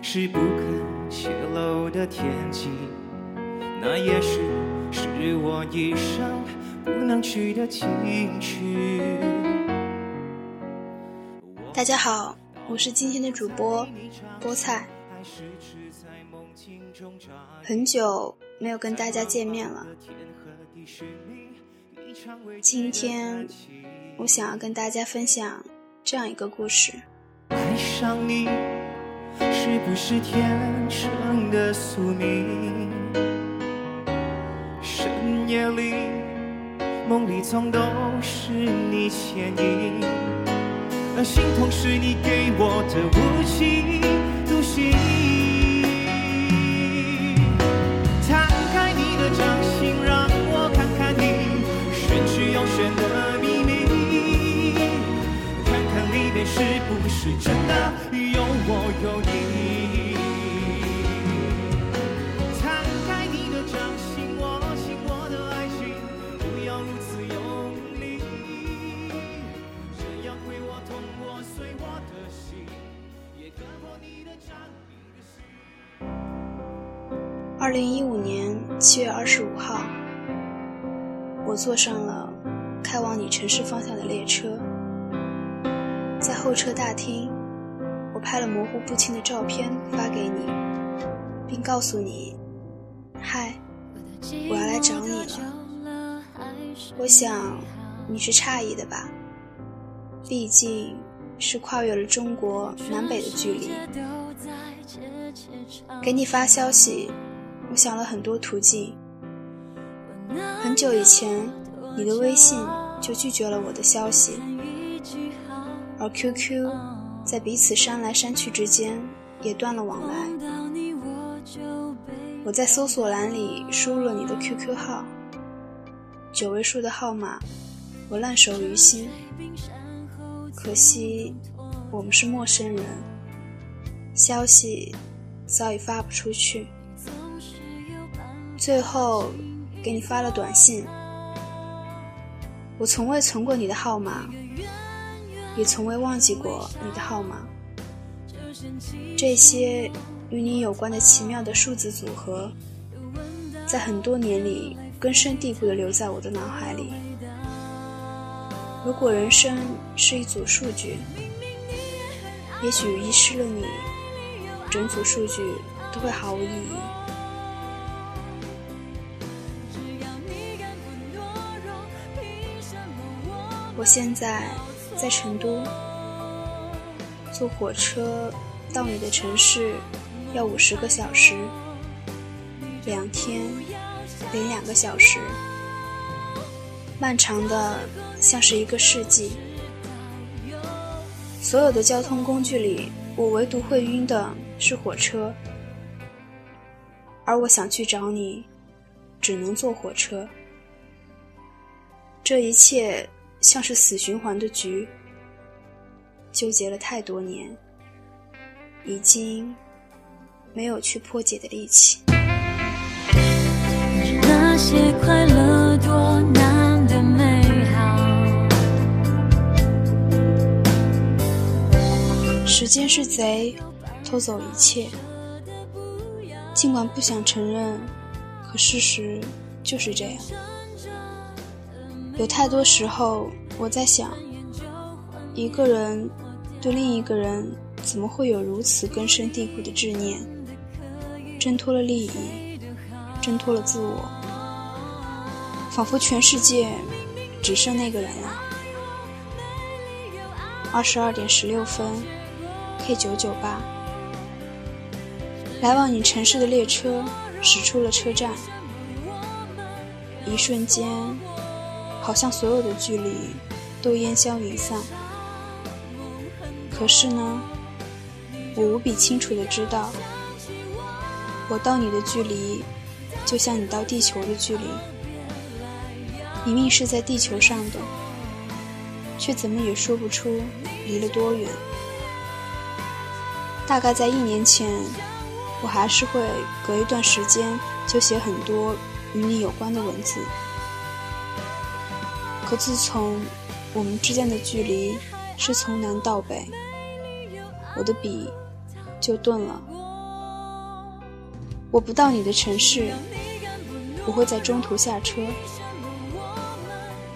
是不肯泄露的天机，那也是是我一生不能去的情绪。大家好，我是今天的主播菠菜。很久没有跟大家见面了，今天我想要跟大家分享这样一个故事。爱上你是不是天生的宿命？深夜里梦里总都是你倩影，而心痛是你给我的无情独行。是不是真的有我有你。摊开你的掌心，握紧我的爱情，不要如此用力，这样会我痛我碎我的心，也割破你的掌二零一五年七月二十五号，我坐上了开往你城市方向的列车。候车大厅，我拍了模糊不清的照片发给你，并告诉你：“嗨，我要来找你了。”我想你是诧异的吧？毕竟是跨越了中国南北的距离。给你发消息，我想了很多途径。很久以前，你的微信就拒绝了我的消息。而 QQ 在彼此删来删去之间也断了往来。我在搜索栏里输入了你的 QQ 号，九位数的号码我烂熟于心。可惜我们是陌生人，消息早已发不出去。最后给你发了短信，我从未存过你的号码。也从未忘记过你的号码。这些与你有关的奇妙的数字组合，在很多年里根深蒂固地留在我的脑海里。如果人生是一组数据，也许遗失了你，整组数据都会毫无意义。我现在。在成都，坐火车到你的城市要五十个小时，两天零两个小时，漫长的像是一个世纪。所有的交通工具里，我唯独会晕的是火车，而我想去找你，只能坐火车。这一切。像是死循环的局，纠结了太多年，已经没有去破解的力气。那些快乐多难的美好，时间是贼，偷走一切。尽管不想承认，可事实就是这样。有太多时候，我在想，一个人对另一个人怎么会有如此根深蒂固的执念？挣脱了利益，挣脱了自我，仿佛全世界只剩那个人了。二十二点十六分，K 九九八，来往你城市的列车驶出了车站，一瞬间。好像所有的距离都烟消云散，可是呢，我无比清楚的知道，我到你的距离，就像你到地球的距离，明明是在地球上的，却怎么也说不出离了多远。大概在一年前，我还是会隔一段时间就写很多与你有关的文字。可自从我们之间的距离是从南到北，我的笔就顿了。我不到你的城市，不会在中途下车。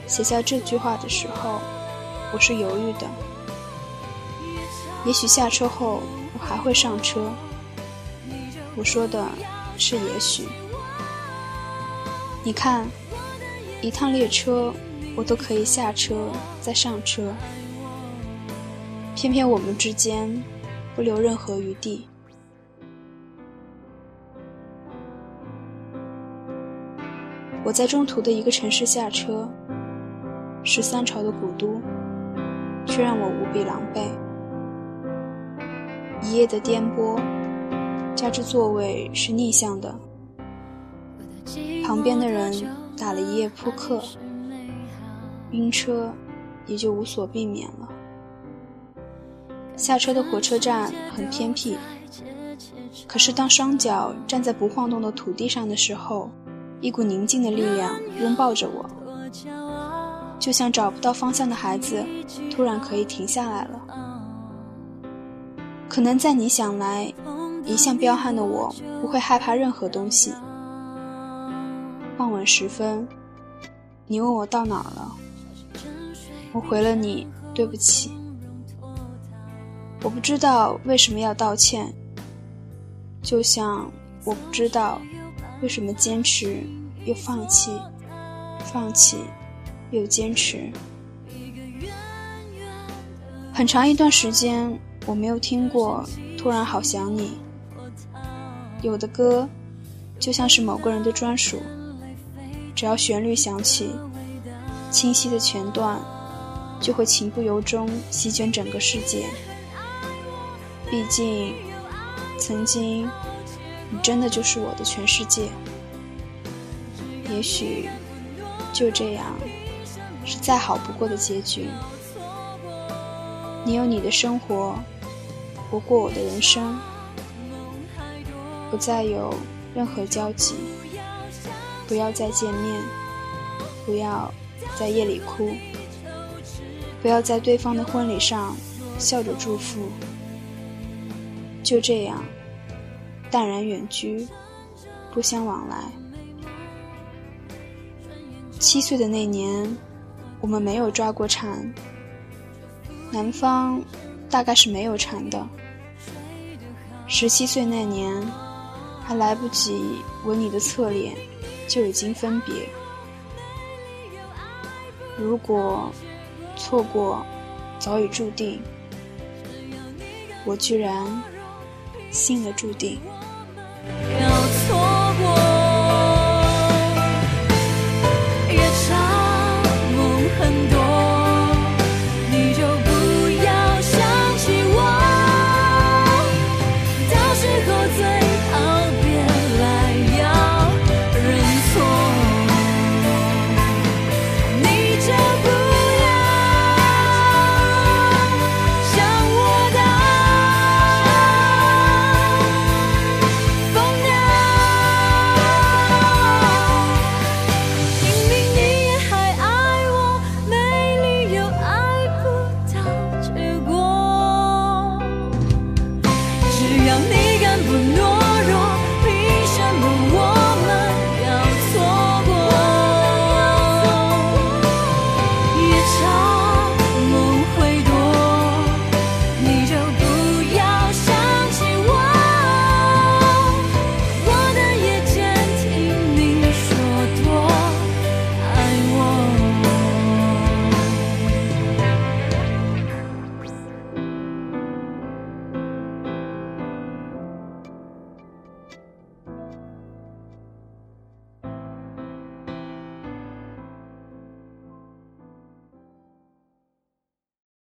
写下这句话的时候，我是犹豫的。也许下车后我还会上车。我说的是也许。你看，一趟列车我都可以下车再上车，偏偏我们之间不留任何余地。我在中途的一个城市下车，是三朝的古都，却让我无比狼狈。一夜的颠簸，加之座位是逆向的，旁边的人打了一夜扑克，晕车也就无所避免了。下车的火车站很偏僻，可是当双脚站在不晃动的土地上的时候。一股宁静的力量拥抱着我，就像找不到方向的孩子，突然可以停下来了。可能在你想来，一向彪悍的我不会害怕任何东西。傍晚时分，你问我到哪儿了，我回了你对不起。我不知道为什么要道歉，就像我不知道。为什么坚持又放弃，放弃又坚持？很长一段时间我没有听过《突然好想你》。有的歌就像是某个人的专属，只要旋律响起，清晰的前段就会情不由衷席卷整个世界。毕竟，曾经。你真的就是我的全世界，也许就这样是再好不过的结局。你有你的生活，我过我的人生，不再有任何交集，不要再见面，不要在夜里哭，不要在对方的婚礼上笑着祝福，就这样。淡然远居，不相往来。七岁的那年，我们没有抓过蝉，南方大概是没有蝉的。十七岁那年，还来不及吻你的侧脸，就已经分别。如果错过早已注定，我居然信了注定。